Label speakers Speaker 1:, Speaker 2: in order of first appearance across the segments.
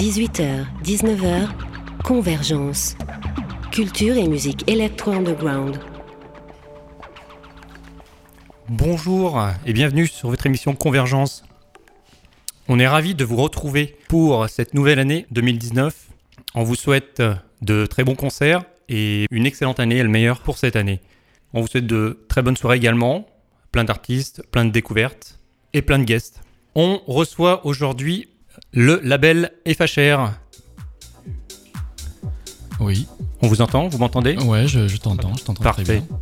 Speaker 1: 18h, 19h, Convergence. Culture et musique électro-underground.
Speaker 2: Bonjour et bienvenue sur votre émission Convergence. On est ravis de vous retrouver pour cette nouvelle année 2019. On vous souhaite de très bons concerts et une excellente année, le meilleur pour cette année. On vous souhaite de très bonnes soirées également, plein d'artistes, plein de découvertes et plein de guests. On reçoit aujourd'hui le label FHR.
Speaker 3: Oui.
Speaker 2: On vous entend Vous m'entendez?
Speaker 3: Ouais, je, je t'entends, je t'entends très
Speaker 2: Parfait.
Speaker 3: bien.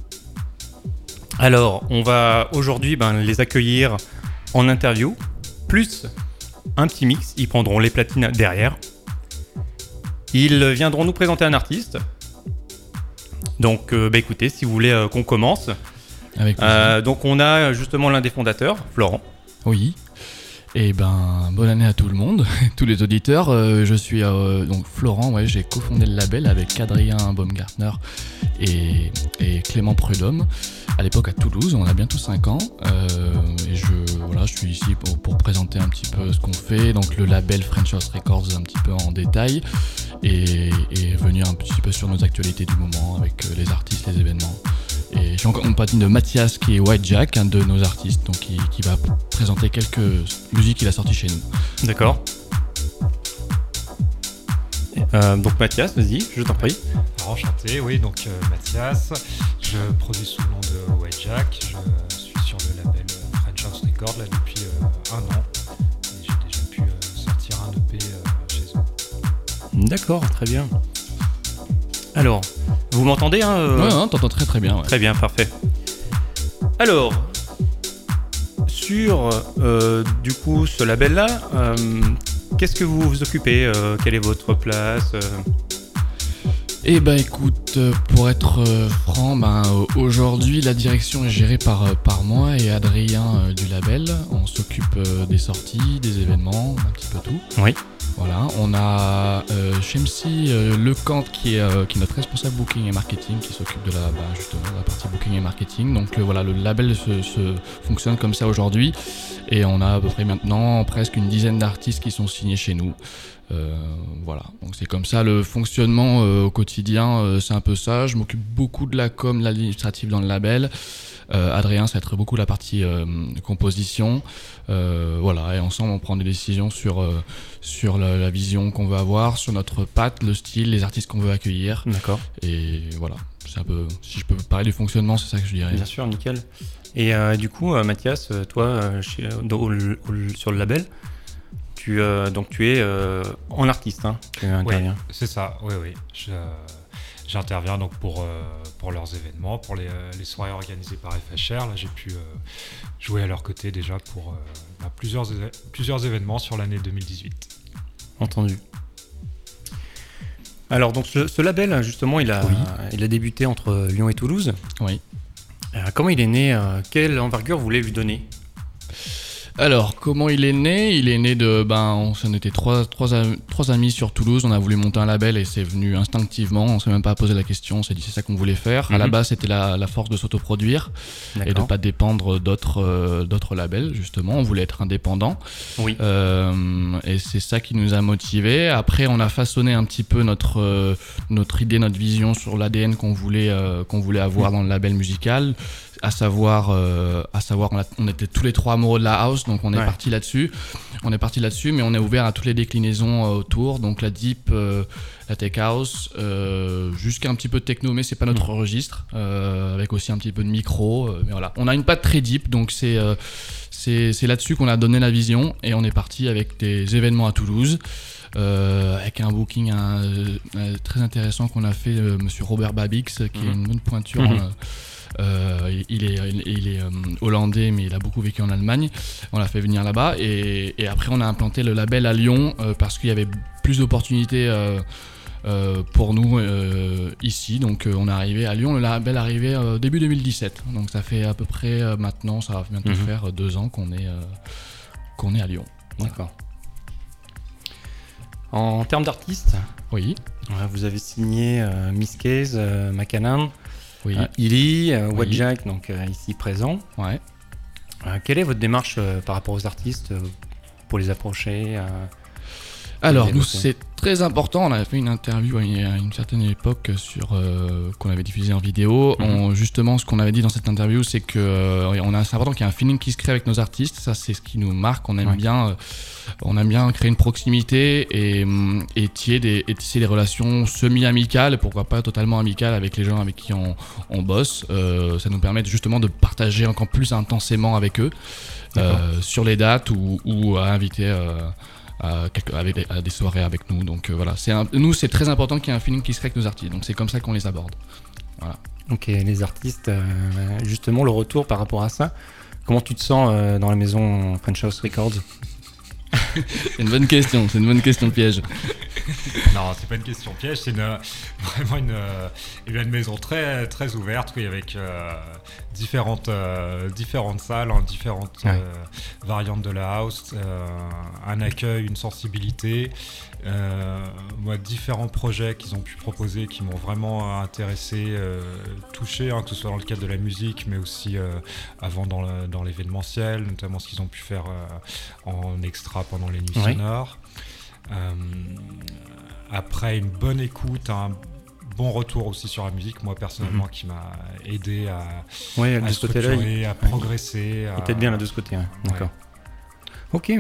Speaker 2: Alors, on va aujourd'hui ben, les accueillir en interview, plus un petit mix. Ils prendront les platines derrière. Ils viendront nous présenter un artiste. Donc, euh, bah, écoutez, si vous voulez euh, qu'on commence.
Speaker 3: Avec.
Speaker 2: Euh, donc, on a justement l'un des fondateurs, Florent.
Speaker 3: Oui. Et ben, bonne année à tout le monde, tous les auditeurs. Euh, je suis euh, donc Florent, ouais, j'ai cofondé le label avec Adrien Baumgartner et, Clément Prudhomme. À l'époque à Toulouse, on a bientôt 5 ans. Euh, et je, voilà, je suis ici pour, présenter un petit peu ce qu'on fait. Donc le label French House Records un petit peu en détail. Et, venir un petit peu sur nos actualités du moment avec les artistes, les événements. Et je suis encore en compagnie de Mathias qui est White Jack, un de nos artistes, donc qui, qui va présenter quelques musiques qu'il a sorties chez nous.
Speaker 2: D'accord. Euh, donc, Mathias, vas-y, je t'en prie.
Speaker 4: Alors, enchanté, oui, donc euh, Mathias, je produis sous le nom de White Jack, je suis sur le label euh, French House Record là depuis euh, un an et j'ai déjà pu euh, sortir un EP euh, chez eux.
Speaker 2: D'accord, très bien. Alors, vous m'entendez hein, euh,
Speaker 3: Ouais, hein, t'entends très très bien. ouais.
Speaker 2: Très bien, parfait. Alors, sur euh, du coup ce label-là, euh, qu'est-ce que vous vous occupez euh, Quelle est votre place
Speaker 3: Eh ben écoute, pour être franc, ben, aujourd'hui la direction est gérée par, par moi et Adrien du label. On s'occupe des sorties, des événements, un petit peu tout.
Speaker 2: Oui.
Speaker 3: Voilà, on a euh, Shemsi euh, Lecant qui est, euh, qui est notre responsable booking et marketing qui s'occupe de la, bah, justement, la partie booking et marketing. Donc euh, voilà, le label se, fonctionne comme ça aujourd'hui et on a à peu près maintenant presque une dizaine d'artistes qui sont signés chez nous. Voilà, donc c'est comme ça le fonctionnement au quotidien, c'est un peu ça. Je m'occupe beaucoup de la com, de l'administratif dans le label. Euh, Adrien, ça va être beaucoup la partie euh, composition. Euh, voilà, et ensemble on prend des décisions sur, euh, sur la, la vision qu'on veut avoir, sur notre patte, le style, les artistes qu'on veut accueillir.
Speaker 2: D'accord.
Speaker 3: Et voilà, c'est un peu, si je peux parler du fonctionnement, c'est ça que je dirais.
Speaker 2: Bien sûr, nickel. Et euh, du coup, Mathias, toi, chez- dans- au- au- sur le label, tu, euh, donc tu es euh, en artiste, hein, tu interviens.
Speaker 4: C'est ça, oui, oui. Je, euh, J'interviens donc pour, euh, pour leurs événements, pour les, euh, les soirées organisées par FHR. Là, j'ai pu euh, jouer à leur côté déjà pour bah, plusieurs, plusieurs événements sur l'année 2018.
Speaker 2: Entendu. Alors, donc ce, ce label, justement, il a,
Speaker 3: Oui.
Speaker 2: il a débuté entre Lyon et Toulouse.
Speaker 3: Oui.
Speaker 2: Euh, comment il est né euh, Quelle envergure vous voulez lui donner?
Speaker 3: Alors, comment il est né? Il est né de. Ben, on, on était trois, trois, trois amis sur Toulouse. On a voulu monter un label et c'est venu instinctivement. On s'est même pas posé la question. On s'est dit c'est ça qu'on voulait faire. À la
Speaker 2: Mhm.
Speaker 3: base, c'était la, la force de s'autoproduire et de pas dépendre d'autres euh, d'autres labels. Justement, on voulait être indépendant.
Speaker 2: Oui.
Speaker 3: Euh, et c'est ça qui nous a motivés. Après, on a façonné un petit peu notre euh, notre idée, notre vision sur l'ADN qu'on voulait euh, qu'on voulait avoir dans le label musical. À savoir, euh, à savoir, on, a- on était tous les trois amoureux de la house, donc on est
Speaker 2: Ouais.
Speaker 3: parti là-dessus. On est parti là-dessus, mais on est ouvert à toutes les déclinaisons euh, autour, donc la deep, euh, la tech house, jusqu'à un petit peu de techno, mais c'est pas notre registre, euh, avec aussi un petit peu de micro. mais voilà, on a une patte très deep, donc c'est c'est là-dessus qu'on a donné la vision et on est parti avec des événements à Toulouse. euh, avec un booking un, très intéressant qu'on a fait euh, monsieur Robert Babix qui est une bonne pointure
Speaker 2: Mhm.
Speaker 3: euh, euh, il est, il, il est euh, hollandais, mais il a beaucoup vécu en Allemagne. On l'a fait venir là-bas. Et, et après, on a implanté le label à Lyon euh, parce qu'il y avait plus d'opportunités pour nous ici. Donc, on est arrivé à Lyon. Le label est arrivé début 2017. Donc, ça fait à peu près maintenant, ça va bientôt
Speaker 2: Mhm.
Speaker 3: faire deux ans qu'on est, qu'on est à Lyon. Voilà.
Speaker 2: D'accord. En termes d'artistes,
Speaker 3: Oui,
Speaker 2: vous avez signé Miss Case, McCann,
Speaker 3: oui,
Speaker 2: euh, Illy, euh,
Speaker 3: Oui.
Speaker 2: White Jack, donc euh, ici présent.
Speaker 3: ouais.
Speaker 2: Quelle est votre démarche par rapport aux artistes pour les approcher
Speaker 3: Alors, nous, c'est très important. On avait fait une interview il y a une certaine époque sur euh, qu'on avait diffusé en vidéo.
Speaker 2: Mhm.
Speaker 3: On- justement, ce qu'on avait dit dans cette interview, c'est que euh, on a c'est important qu'il y ait un feeling qui se crée avec nos artistes. Ça, c'est ce qui nous marque. On aime
Speaker 2: Ouais.
Speaker 3: bien, euh, on aime bien créer une proximité et, hum, et tisser des, et tisser des relations semi-amicales, pourquoi pas totalement amicales avec les gens avec qui on, on bosse. Euh, ça nous permet justement de partager encore plus intensément avec eux sur les dates ou, ou à inviter. À, quelques- avec- à des soirées avec nous. Donc euh, voilà, c'est un- nous c'est très important qu'il y ait un feeling qui se crée avec nos artistes. Donc c'est comme ça qu'on les aborde.
Speaker 2: Ok, les artistes, euh, justement, le retour par rapport à ça. Comment tu te sens euh, dans la maison French House Records?
Speaker 3: C'est une bonne question, c'est une bonne question piège.
Speaker 4: Non, c'est pas une question piège, c'est une- vraiment une, euh, une maison très, très ouverte, oui, avec euh, différentes, euh, différentes salles, hein, différentes
Speaker 2: Ouais.
Speaker 4: euh, variantes de la house, euh, un accueil, une sensibilité. Euh, moi, différents projets qu'ils ont pu proposer qui m'ont vraiment intéressé, euh, touché, hein, que ce soit dans le cadre de la musique, mais aussi euh, avant dans l'événementiel, notamment ce qu'ils ont pu faire euh, en extra pendant les nuits
Speaker 2: Ouais.
Speaker 4: sonores. Euh, après une bonne écoute, un bon retour aussi sur la musique, moi personnellement, qui m'a aidé à,
Speaker 2: Ouais,
Speaker 4: à à progresser.
Speaker 2: t'aide bien là de ce côté. ouais. D'accord. Ok.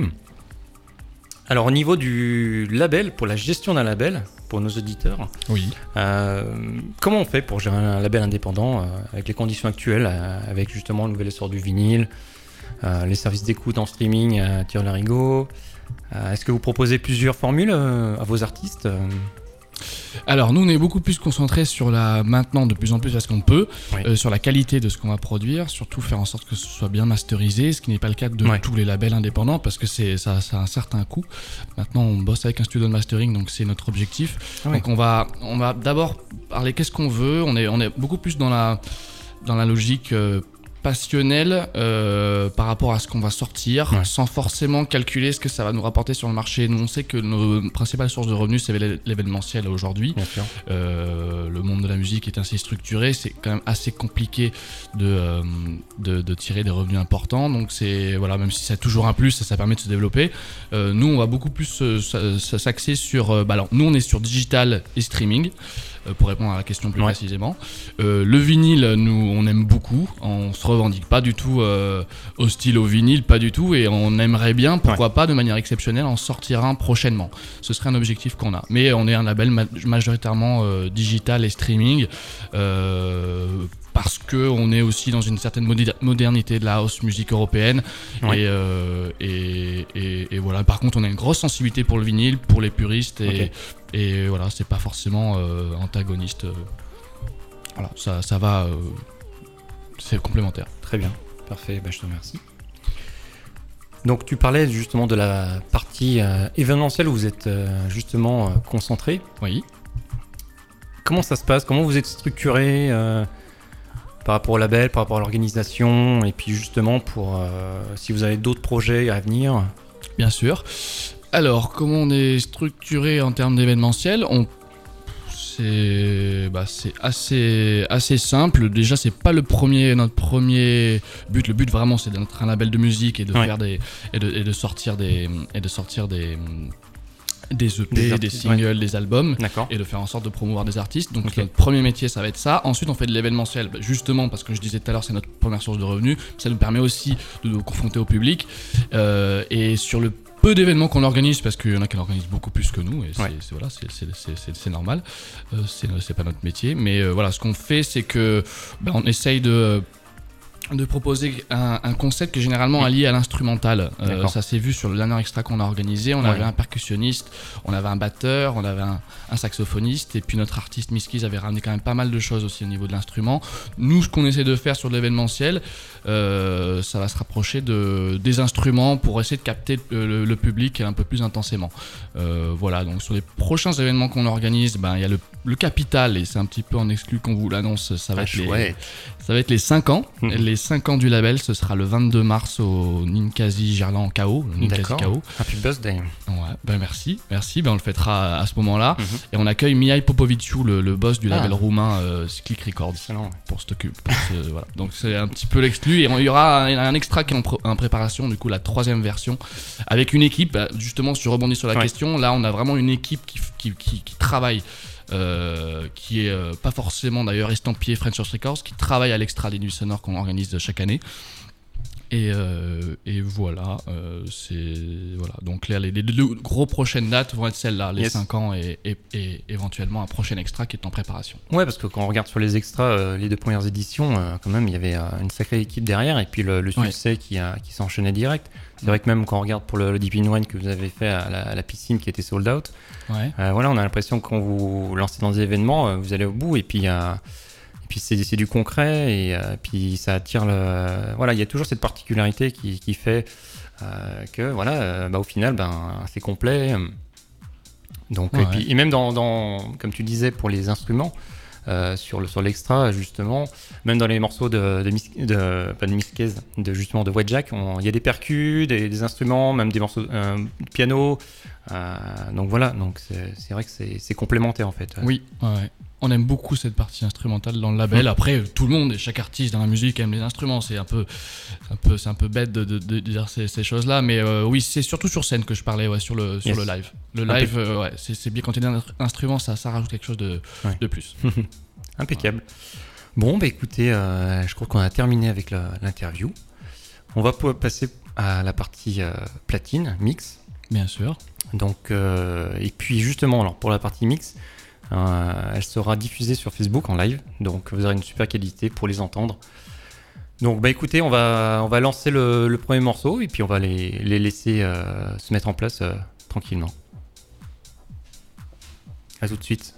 Speaker 2: Alors, au niveau du label, pour la gestion d'un label, pour nos auditeurs,
Speaker 3: Oui.
Speaker 2: euh, comment on fait pour gérer un label indépendant euh, avec les conditions actuelles, euh, avec justement le nouvel essor du vinyle, euh, les services d'écoute en streaming à tire larigot euh, Est-ce que vous proposez plusieurs formules euh, à vos artistes euh,
Speaker 3: Alors nous on est beaucoup plus concentré sur la maintenant de plus en plus parce qu'on peut
Speaker 2: Oui.
Speaker 3: euh, sur la qualité de ce qu'on va produire, surtout faire en sorte que ce soit bien masterisé, ce qui n'est pas le cas de tous les labels indépendants parce que c'est ça, ça a un certain coût. Maintenant on bosse avec un studio de mastering donc c'est notre objectif.
Speaker 2: Ah oui.
Speaker 3: Donc on va on va d'abord parler qu'est-ce qu'on veut. On est on est beaucoup plus dans la dans la logique euh, passionnelle euh, par rapport à ce qu'on va sortir,
Speaker 2: Ouais.
Speaker 3: sans forcément calculer ce que ça va nous rapporter sur le marché. Nous, on sait que nos principales sources de revenus, c'est l'é- l'événementiel aujourd'hui. Euh, le monde de la musique est ainsi structuré, c'est quand même assez compliqué de, euh, de, de tirer des revenus importants. Donc c'est voilà, même si c'est toujours un plus, ça, ça permet de se développer. Nous, on va beaucoup plus s'axer sur. bah alors, nous, on est sur digital et streaming. Euh, Pour répondre à la question plus
Speaker 2: Ouais.
Speaker 3: précisément, Euh, le vinyle, nous, on aime beaucoup. On se revendique pas du tout euh, hostile au vinyle, pas du tout, et on aimerait bien, pourquoi pas, de manière exceptionnelle, en sortir un prochainement. Ce serait un objectif qu'on a. Mais on est un label ma- majoritairement euh, digital et streaming. Parce que on est aussi dans une certaine modernité de la house musique européenne.
Speaker 2: Ouais.
Speaker 3: et, euh, et, et- et voilà. Par contre on a une grosse sensibilité pour le vinyle pour les puristes et,
Speaker 2: Ok.
Speaker 3: et voilà c'est pas forcément euh, antagoniste euh, voilà. Ça, ça va euh, c'est complémentaire.
Speaker 2: Très bien, parfait, bah, je te remercie. Donc tu parlais justement de la partie événementielle où vous êtes justement concentré.
Speaker 3: oui.
Speaker 2: Comment ça se passe? Comment vous êtes structuré euh, par rapport au label, par rapport à l'organisation et puis justement pour euh, si vous avez d'autres projets à venir
Speaker 3: Bien sûr. Alors, comment on est structuré en termes d'événementiel on... C'est bah, assez, assez simple. Déjà, c'est pas le premier, notre premier but. Le but vraiment, c'est d'être un label de musique et de
Speaker 2: Ouais.
Speaker 3: faire des et de, et de sortir des et de sortir des des EP,
Speaker 2: Des
Speaker 3: singles, des albums et de faire en sorte de promouvoir des artistes. Donc notre premier métier, ça va être ça. Ensuite, on fait de l'événementiel, bah, justement parce que je disais tout à l'heure, c'est notre première source de revenus. Ça nous permet aussi de nous confronter au public. Euh, et sur le peu d'événements qu'on organise, parce qu'il y en a qui en organisent beaucoup plus que nous, et c'est
Speaker 2: Ouais.
Speaker 3: voilà, normal. Euh, c'est c'est pas notre métier, mais euh, voilà, ce qu'on fait, c'est que bah, on essaye de de proposer un, un concept qui est généralement allié à l'instrumental. Euh, ça s'est vu sur le dernier extra qu'on a organisé. On
Speaker 2: Ouais.
Speaker 3: avait un percussionniste, on avait un batteur, on avait un, un saxophoniste, et puis notre artiste Miskis avait ramené quand même pas mal de choses aussi au niveau de l'instrument. Nous, ce qu'on essaie de faire sur l'événementiel, euh, ça va se rapprocher de, des instruments pour essayer de capter le, le- le public un peu plus intensément. Euh, voilà, donc sur les prochains événements qu'on organise, ben, il y a le, le capital, et c'est un petit peu en exclu qu'on vous l'annonce, ça va
Speaker 2: Ah,
Speaker 3: être les, ça va être les 5 ans. Les les 5 ans du label, ce sera le 22 mars au Ninkasi Gerland KO.
Speaker 2: D'accord. Happy birthday.
Speaker 3: Ouais, ben merci, merci, ben on le fêtera à ce moment-là.
Speaker 2: Mhm.
Speaker 3: Et on accueille Mihai Popoviciu, le, le boss du
Speaker 2: Ah.
Speaker 3: label roumain euh, Click Records.
Speaker 2: Excellent.
Speaker 3: Pour ce pour ce- voilà. Donc c'est un petit peu l'exclu. Et il y aura un, un extra qui est en, pr- en préparation, du coup la troisième version, avec une équipe. bah, Justement, si je rebondis sur la
Speaker 2: Ouais.
Speaker 3: question, là on a vraiment une équipe qui, f- qui, qui- qui travaille. Euh, qui est euh, pas forcément d'ailleurs estampillé French House Records, qui travaille à l'extra des nuits sonores qu'on organise chaque année. Et, euh, et voilà, c'est voilà. Donc les, les deux gros prochaines dates vont être celles-là, les
Speaker 2: Yes.
Speaker 3: 5 ans et, et- et éventuellement un prochain extra qui est en préparation.
Speaker 2: Ouais, parce que quand on regarde sur les extras, les deux premières éditions, quand même, il y avait une sacrée équipe derrière, et puis le, le
Speaker 3: Ouais.
Speaker 2: succès qui, a, qui s'enchaînait direct. C'est vrai que même quand on regarde pour le, le Deep in Wine que vous avez fait à la, à la piscine qui était sold out,
Speaker 3: Ouais.
Speaker 2: euh, voilà, on a l'impression que quand vous lancez dans des événements, euh, vous allez au bout, et puis, euh, et puis c'est, du concret, et euh, puis ça attire le. Voilà, il y a toujours cette particularité qui, qui fait que, voilà, bah, au final, ben, c'est complet. Donc,
Speaker 3: Ouais,
Speaker 2: et, puis, et même dans, dans- comme tu disais, pour les instruments, euh, sur, le, sur l'extra, justement, même dans les morceaux de, de, Mis- de- pas de Miskez, de justement de il y a des percus, des, instruments, même des morceaux euh, piano. euh, donc voilà, donc c'est, vrai que c'est, complémentaire en fait.
Speaker 3: Oui. On aime beaucoup cette partie instrumentale dans le label. Après, tout le monde et chaque artiste dans la musique aime les instruments. C'est un peu, un peu, c'est un peu bête de, de- de dire ces, ces choses-là, mais euh, oui, c'est surtout sur scène que je parlais, ouais, sur le, sur
Speaker 2: Yes.
Speaker 3: le live. Le live, euh, ouais, c'est, bien quand il y a un instrument, ça, ça rajoute quelque chose de,
Speaker 2: Ouais.
Speaker 3: de plus.
Speaker 2: Impeccable. Bon, bah écoutez, euh, je crois qu'on a terminé avec l'interview. On va passer à la partie platine, mix.
Speaker 3: Bien sûr.
Speaker 2: Donc, et puis justement, alors pour la partie mix, euh, elle sera diffusée sur Facebook en live, donc vous aurez une super qualité pour les entendre. Donc, bah écoutez, on va, lancer le, premier morceau et puis on va les, laisser euh, se mettre en place euh, tranquillement. À tout de suite.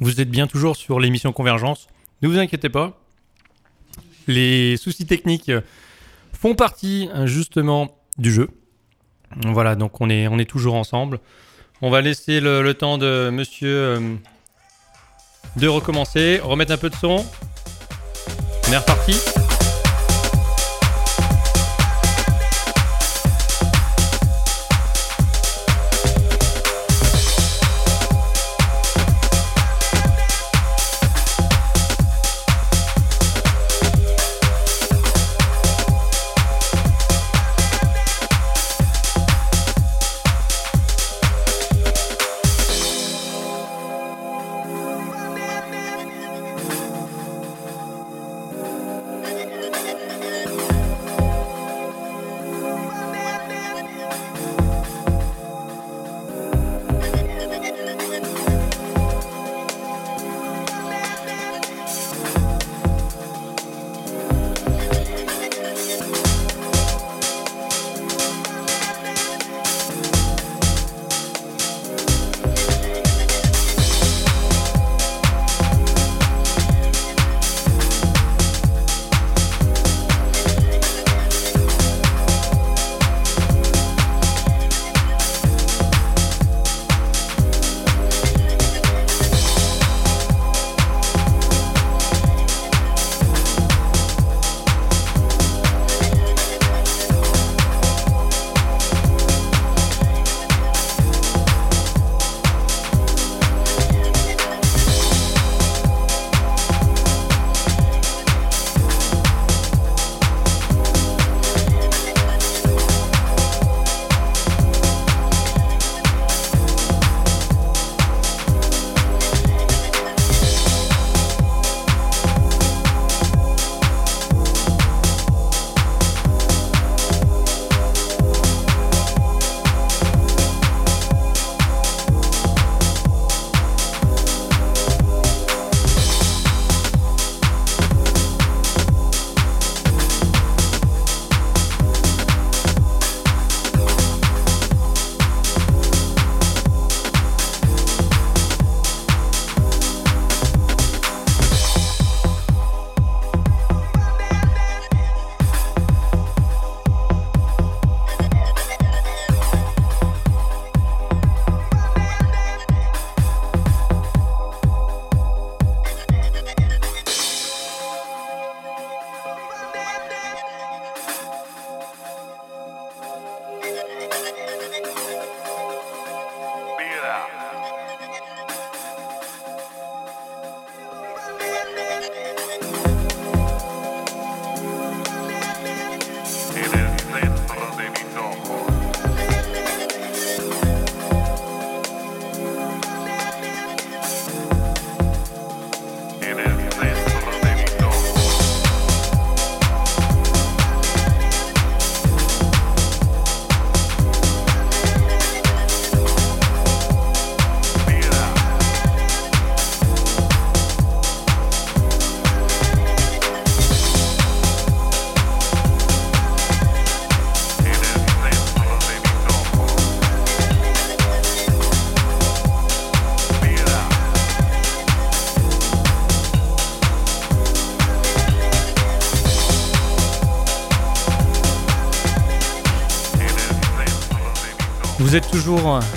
Speaker 2: Vous êtes bien toujours sur l'émission Convergence. Ne vous inquiétez pas. Les soucis techniques font partie justement du jeu. Voilà, donc on est, on est toujours ensemble. On va laisser le, le temps de monsieur euh, de recommencer, remettre un peu de son. On est reparti.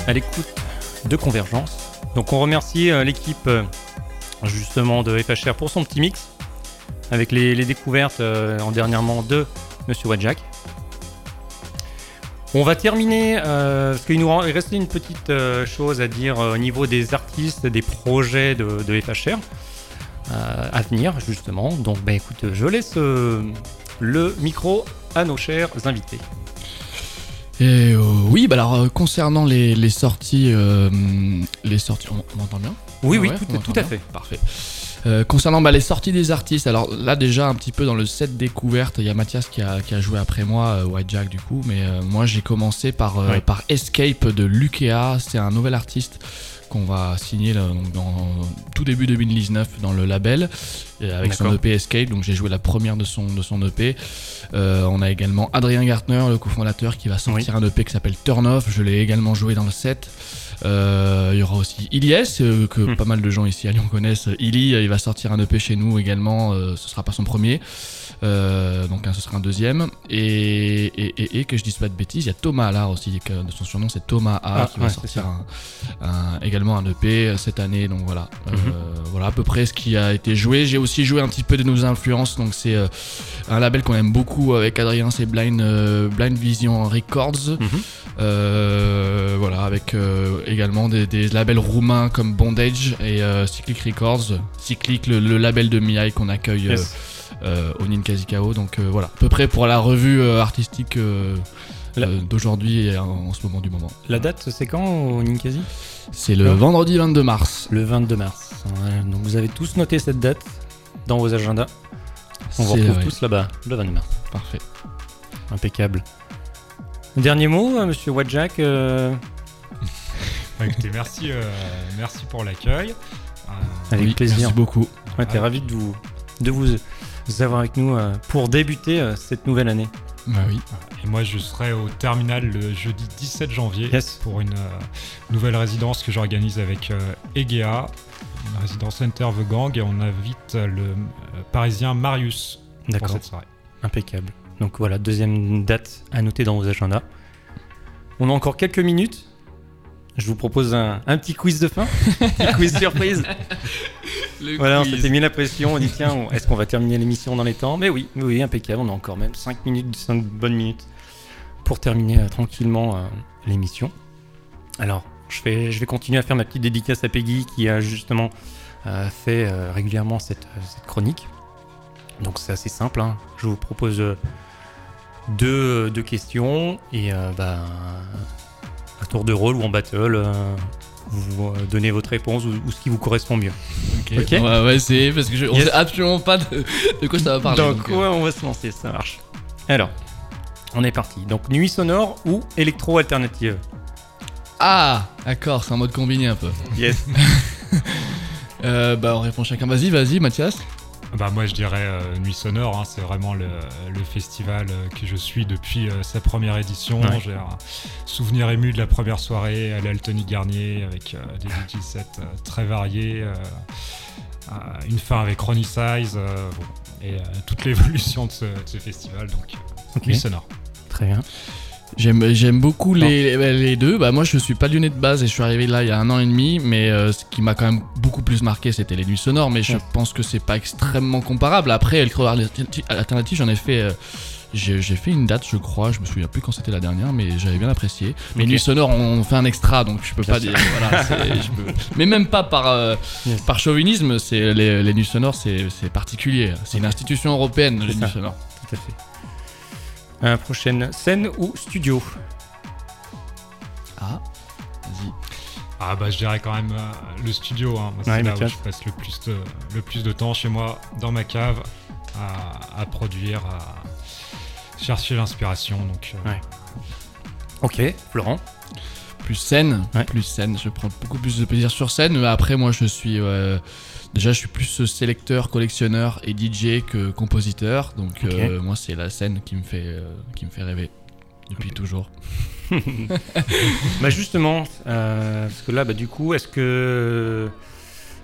Speaker 2: À l'écoute de Convergence. Donc on remercie euh, l'équipe euh, justement de FHR pour son petit mix avec les, découvertes euh, en dernièrement de Monsieur Wadjak. On va terminer parce qu'il nous reste une petite chose à dire au niveau des artistes, des projets de, de FHR à venir justement. Donc bah écoute, je laisse le micro à nos chers invités.
Speaker 3: Et euh, oui, bah alors euh, concernant les, les sorties, euh, les sorties, on, on m'entend bien
Speaker 2: Oui, oui,
Speaker 3: Ouais,
Speaker 2: tout, à fait.
Speaker 3: Parfait. Euh, concernant bah, les sorties des artistes, alors là déjà un petit peu dans le set découverte, il y a Mathias qui a, qui a joué après moi, euh, White Jack du coup, mais euh, moi j'ai commencé par, par Escape de Lukea, c'est un nouvel artiste qu'on va signer là, donc, dans tout début 2019 dans le label. et avec son. EP Escape. Donc j'ai joué la première de son, de son EP. Euh, on a également Adrien Gartner, le cofondateur, qui va sortir un EP qui s'appelle Turn Off. Je l'ai également joué dans le set. Euh, il y aura aussi Ilyes, euh, que
Speaker 2: Hmm.
Speaker 3: pas mal de gens ici à Lyon connaissent. Illy, euh, il va sortir un EP chez nous également. ce sera pas son premier. Donc hein, ce sera un deuxième. Et, et, et- et que je dise pas de bêtises, il y a Thomas Allard aussi, que de son surnom c'est Thomas A,
Speaker 2: Ah,
Speaker 3: qui va
Speaker 2: ouais,
Speaker 3: sortir un, un- également un EP cette année. Donc voilà,
Speaker 2: Mhm.
Speaker 3: voilà à peu près ce qui a été joué. J'ai aussi joué un petit peu de nos influences. Donc c'est un label qu'on aime beaucoup avec Adrien, c'est Blind, Blind Vision Records.
Speaker 2: Mhm.
Speaker 3: Euh, voilà, avec euh, également des, des labels roumains comme Bondage et euh, Cyclic Records. Cyclic, le, le label de Miyai qu'on accueille euh,
Speaker 2: Yes.
Speaker 3: euh, au Ninkasi Kao. Donc euh, voilà, à peu près pour la revue euh, artistique euh, euh, d'aujourd'hui et en, ce moment du moment.
Speaker 2: La date, c'est quand au Ninkasi?
Speaker 3: C'est le
Speaker 2: Non.
Speaker 3: vendredi 22 mars.
Speaker 2: Le 22 mars. Donc vous avez tous noté cette date dans vos agendas. On vous retrouve tous là-bas, le 22 mars.
Speaker 3: Parfait.
Speaker 2: Impeccable. Dernier mot, euh, monsieur Wadjak euh,
Speaker 4: Bah, écoutez, merci, euh, merci pour l'accueil. Euh,
Speaker 2: Avec
Speaker 3: Oui,
Speaker 2: plaisir.
Speaker 3: Merci beaucoup.
Speaker 2: Ouais, t'es
Speaker 4: Ah.
Speaker 2: ravi de vous, de vous, vous avoir avec nous euh, pour débuter euh, cette nouvelle année.
Speaker 3: Bah oui.
Speaker 4: Et moi, je serai au terminal le jeudi 17 janvier
Speaker 2: Yes.
Speaker 4: pour une euh, nouvelle résidence que j'organise avec euh, Egea, une résidence Enter the Gang, et on invite le euh, parisien Marius pour cette soirée.
Speaker 2: Impeccable. Donc voilà, deuxième date à noter dans vos agendas. On a encore quelques minutes. Je vous propose un, un petit quiz de fin. petit quiz surprise. Voilà, on s'était mis la pression. On dit tiens, est-ce qu'on va terminer l'émission dans les temps? Mais oui, oui, impeccable. On a encore même 5 minutes, 5 bonnes minutes pour terminer euh, tranquillement euh, l'émission. Alors, je vais, je vais continuer à faire ma petite dédicace à Peggy qui a justement euh, fait régulièrement cette, cette chronique. Donc c'est assez simple. hein. Je vous propose deux, deux questions et bah, à tour de rôle ou en battle, euh, vous euh, donnez votre réponse ou, ou ce qui vous correspond mieux.
Speaker 3: Ok.
Speaker 2: Ok.
Speaker 3: On va, on va essayer parce que je, on
Speaker 2: Yes.
Speaker 3: sait absolument pas de, de quoi ça va parler.
Speaker 2: Donc,
Speaker 3: donc, euh,
Speaker 2: ouais, on va se lancer, ça marche. Alors, on est parti. Donc, nuit sonore ou électro alternative
Speaker 3: Ah, d'accord, c'est en mode combiné un peu.
Speaker 2: Yes.
Speaker 3: Euh, bah on répond chacun. Vas-y, vas-y, Mathias.
Speaker 4: Bah moi je dirais euh, Nuit Sonore, hein, c'est vraiment le, le festival euh, que je suis depuis euh, sa première édition.
Speaker 2: Ouais.
Speaker 4: J'ai un souvenir ému de la première soirée à l'Altony Garnier avec euh, des DJ sets très variés, une fin avec Ronnie Size, bon, et toute l'évolution de ce, de ce festival, donc Nuit Sonore.
Speaker 2: très bien.
Speaker 3: J'aime, j'aime beaucoup les, les deux. Bah, moi, je suis pas lyonnais de base et je suis arrivé là il y a un an et demi. Mais euh, ce qui m'a quand même beaucoup plus marqué, c'était les nuits sonores. Mais je
Speaker 2: Ouais.
Speaker 3: pense que c'est pas extrêmement comparable. Après, Electro Alternative, Alternative, j'en ai fait. euh, j'ai, j'ai fait une date, je crois. Je me souviens plus quand c'était la dernière, mais j'avais bien apprécié. Mais
Speaker 2: Ok.
Speaker 3: nuits sonores, on fait un extra, donc je peux
Speaker 2: Bien
Speaker 3: pas
Speaker 2: sûr.
Speaker 3: dire. Voilà, c'est- je peux- Mais même pas par, euh,
Speaker 2: Yes.
Speaker 3: par chauvinisme. C'est les, les nuits sonores, c'est, c'est particulier. C'est une institution européenne, les nuits sonores.
Speaker 2: Tout à fait. Euh, prochaine scène ou studio
Speaker 3: Ah, vas-y.
Speaker 4: Ah bah je dirais quand même euh, le studio, hein. C'est
Speaker 2: Ouais,
Speaker 4: là où je passe le plus, de, le plus de temps chez moi, dans ma cave, à, à produire, à chercher l'inspiration. Donc euh,
Speaker 2: Ouais. Ok, Florent.
Speaker 3: Plus scène,
Speaker 2: Ouais.
Speaker 3: plus scène. Je prends beaucoup plus de plaisir sur scène. Mais après, moi, je suis euh, déjà, je suis plus sélecteur, collectionneur et DJ que compositeur. Donc, euh, moi, c'est la scène qui me fait, euh, qui me fait rêver depuis toujours.
Speaker 2: Bah justement, parce que là, bah, du coup, est-ce que...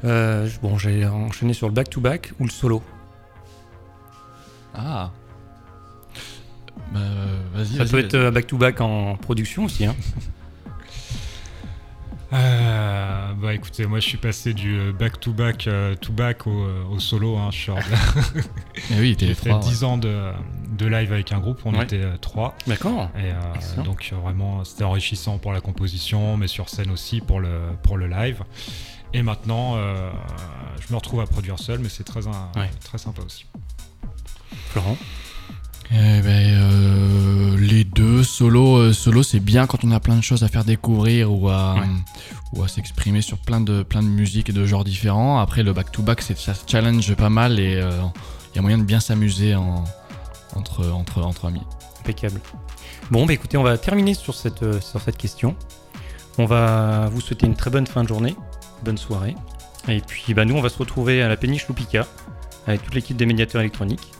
Speaker 2: bon, j'ai enchaîné sur le back-to-back ou le solo?
Speaker 3: Ah. Bah, vas-y.
Speaker 2: Ça
Speaker 3: vas-y,
Speaker 2: peut
Speaker 3: vas-y.
Speaker 2: être back-to-back en production aussi. Hein.
Speaker 4: Euh, bah écoutez, moi je suis passé du euh, back-to-back euh, to back au, euh, au solo. Hein. Je suis hors de-
Speaker 3: Eh oui,
Speaker 4: J'ai fait
Speaker 3: trois.
Speaker 4: 10 ans de, de live avec un groupe, on
Speaker 2: Ouais.
Speaker 4: était euh, trois.
Speaker 2: D'accord.
Speaker 4: Et euh, donc euh, vraiment c'était enrichissant pour la composition, mais sur scène aussi pour le, pour le live. Et maintenant, euh, je me retrouve à produire seul, mais c'est très, un-
Speaker 2: Ouais.
Speaker 4: très sympa aussi.
Speaker 2: Florent?
Speaker 3: Eh ben, euh, les deux solo, euh, solo c'est bien quand on a plein de choses à faire découvrir ou à,
Speaker 2: Ouais.
Speaker 3: ou à s'exprimer sur plein de plein de musiques et de genres différents. Après le back to back, ça se challenge pas mal et euh, il y a moyen de bien s'amuser en, entre entre entre amis.
Speaker 2: Impeccable. Bon, bah écoutez, on va terminer sur cette, euh, sur cette question. On va vous souhaiter une très bonne fin de journée, bonne soirée. Et puis, bah, nous, on va se retrouver à la péniche Loupica avec toute l'équipe des médiateurs électroniques.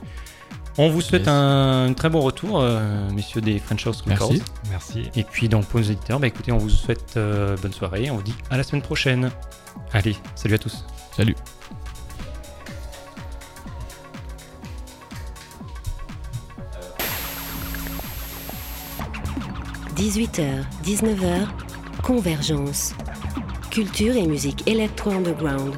Speaker 2: On vous souhaite
Speaker 3: Yes.
Speaker 2: un, un très bon retour, euh, messieurs des French House Records.
Speaker 3: Merci.
Speaker 4: Merci.
Speaker 2: Et puis donc pour nos éditeurs, bah, écoutez, on vous souhaite euh, bonne soirée. On vous dit à la semaine prochaine. Allez, salut à tous.
Speaker 3: Salut.
Speaker 1: – 18h, 19h, Convergence. Culture et musique électro-underground.